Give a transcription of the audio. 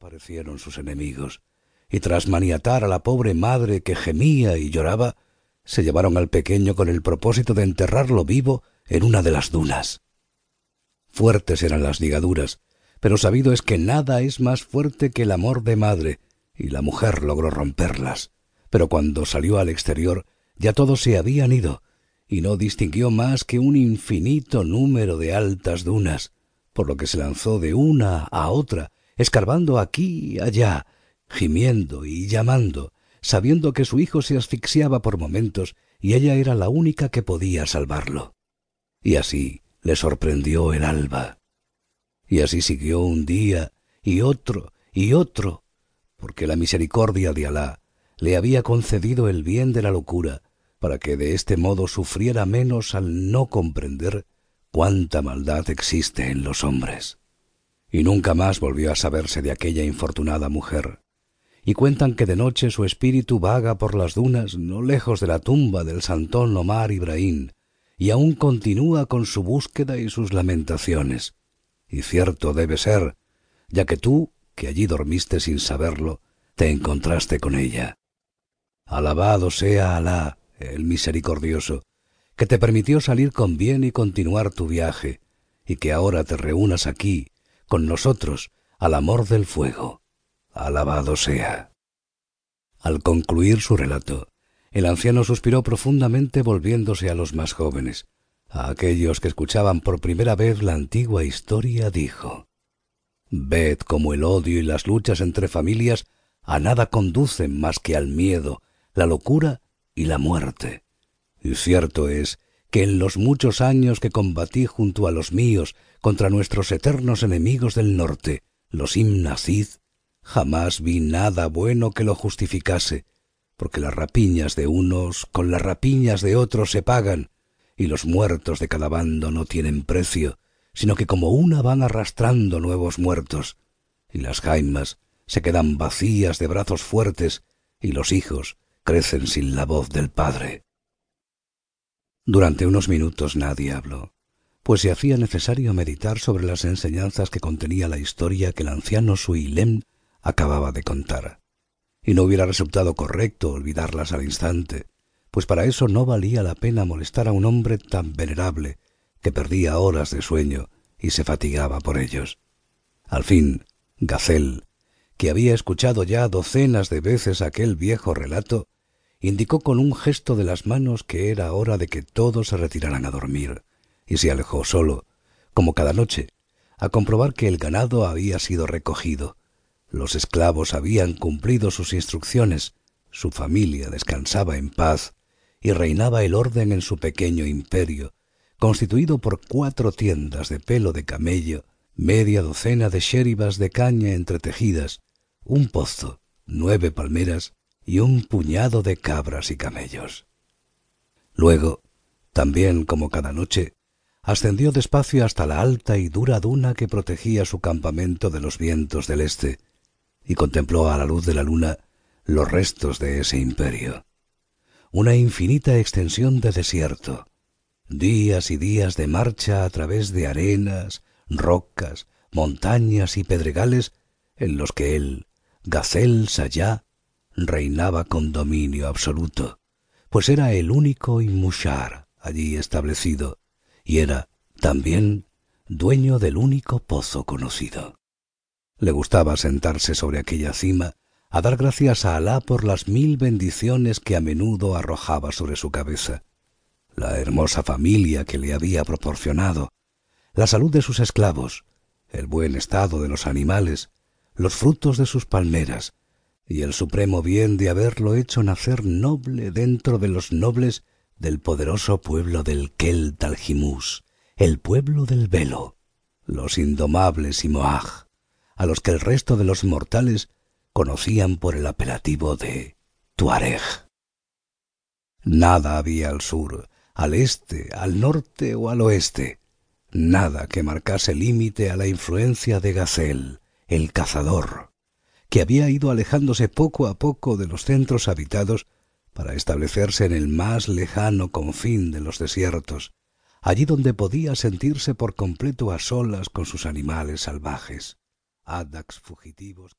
aparecieron sus enemigos, y tras maniatar a la pobre madre que gemía y lloraba, se llevaron al pequeño con el propósito de enterrarlo vivo en una de las dunas. Fuertes eran las ligaduras, pero sabido es que nada es más fuerte que el amor de madre, y la mujer logró romperlas. Pero cuando salió al exterior, ya todos se habían ido, y no distinguió más que un infinito número de altas dunas, por lo que se lanzó de una a otra, escarbando aquí y allá, gimiendo y llamando, sabiendo que su hijo se asfixiaba por momentos y ella era la única que podía salvarlo. Y así le sorprendió el alba. Y así siguió un día y otro y otro, porque la misericordia de Alá le había concedido el bien de la locura, para que de este modo sufriera menos al no comprender cuánta maldad existe en los hombres. Y nunca más volvió a saberse de aquella infortunada mujer. Y cuentan que de noche su espíritu vaga por las dunas no lejos de la tumba del santón Omar Ibrahim, y aún continúa con su búsqueda y sus lamentaciones. Y cierto debe ser, ya que tú, que allí dormiste sin saberlo, te encontraste con ella. Alabado sea Alá, el misericordioso, que te permitió salir con bien y continuar tu viaje, y que ahora te reúnas aquí, con nosotros, al amor del fuego. Alabado sea. Al concluir su relato, el anciano suspiró profundamente volviéndose a los más jóvenes. A aquellos que escuchaban por primera vez la antigua historia dijo Ved cómo el odio y las luchas entre familias a nada conducen más que al miedo, la locura y la muerte. Y cierto es que en los muchos años que combatí junto a los míos contra nuestros eternos enemigos del norte, los Imnacid, jamás vi nada bueno que lo justificase, porque las rapiñas de unos con las rapiñas de otros se pagan, y los muertos de cada bando no tienen precio, sino que como una van arrastrando nuevos muertos, y las jaimas se quedan vacías de brazos fuertes, y los hijos crecen sin la voz del padre. Durante unos minutos nadie habló, pues se hacía necesario meditar sobre las enseñanzas que contenía la historia que el anciano Suilem acababa de contar. Y no hubiera resultado correcto olvidarlas al instante, pues para eso no valía la pena molestar a un hombre tan venerable que perdía horas de sueño y se fatigaba por ellos. Al fin, Gacel, que había escuchado ya docenas de veces aquel viejo relato, indicó con un gesto de las manos que era hora de que todos se retiraran a dormir, y se alejó solo, como cada noche, a comprobar que el ganado había sido recogido, los esclavos habían cumplido sus instrucciones, su familia descansaba en paz y reinaba el orden en su pequeño imperio, constituido por cuatro tiendas de pelo de camello, media docena de shéribas de caña entretejidas, un pozo, nueve palmeras y un puñado de cabras y camellos. Luego, también como cada noche, ascendió despacio hasta la alta y dura duna que protegía su campamento de los vientos del este, y contempló a la luz de la luna los restos de ese imperio. Una infinita extensión de desierto, días y días de marcha a través de arenas, rocas, montañas y pedregales en los que él, Gazel Sayá, reinaba con dominio absoluto, pues era el único Inmushar allí establecido, y era, también, dueño del único pozo conocido. Le gustaba sentarse sobre aquella cima a dar gracias a Alá por las mil bendiciones que a menudo arrojaba sobre su cabeza, la hermosa familia que le había proporcionado, la salud de sus esclavos, el buen estado de los animales, los frutos de sus palmeras, y el supremo bien de haberlo hecho nacer noble dentro de los nobles del poderoso pueblo del Kel Taljimus, el pueblo del velo, los indomables y Moaj, a los que el resto de los mortales conocían por el apelativo de Tuareg. Nada había al sur, al este, al norte o al oeste, nada que marcase límite a la influencia de Gazel, el cazador, que había ido alejándose poco a poco de los centros habitados para establecerse en el más lejano confín de los desiertos, allí donde podía sentirse por completo a solas con sus animales salvajes, adax fugitivos que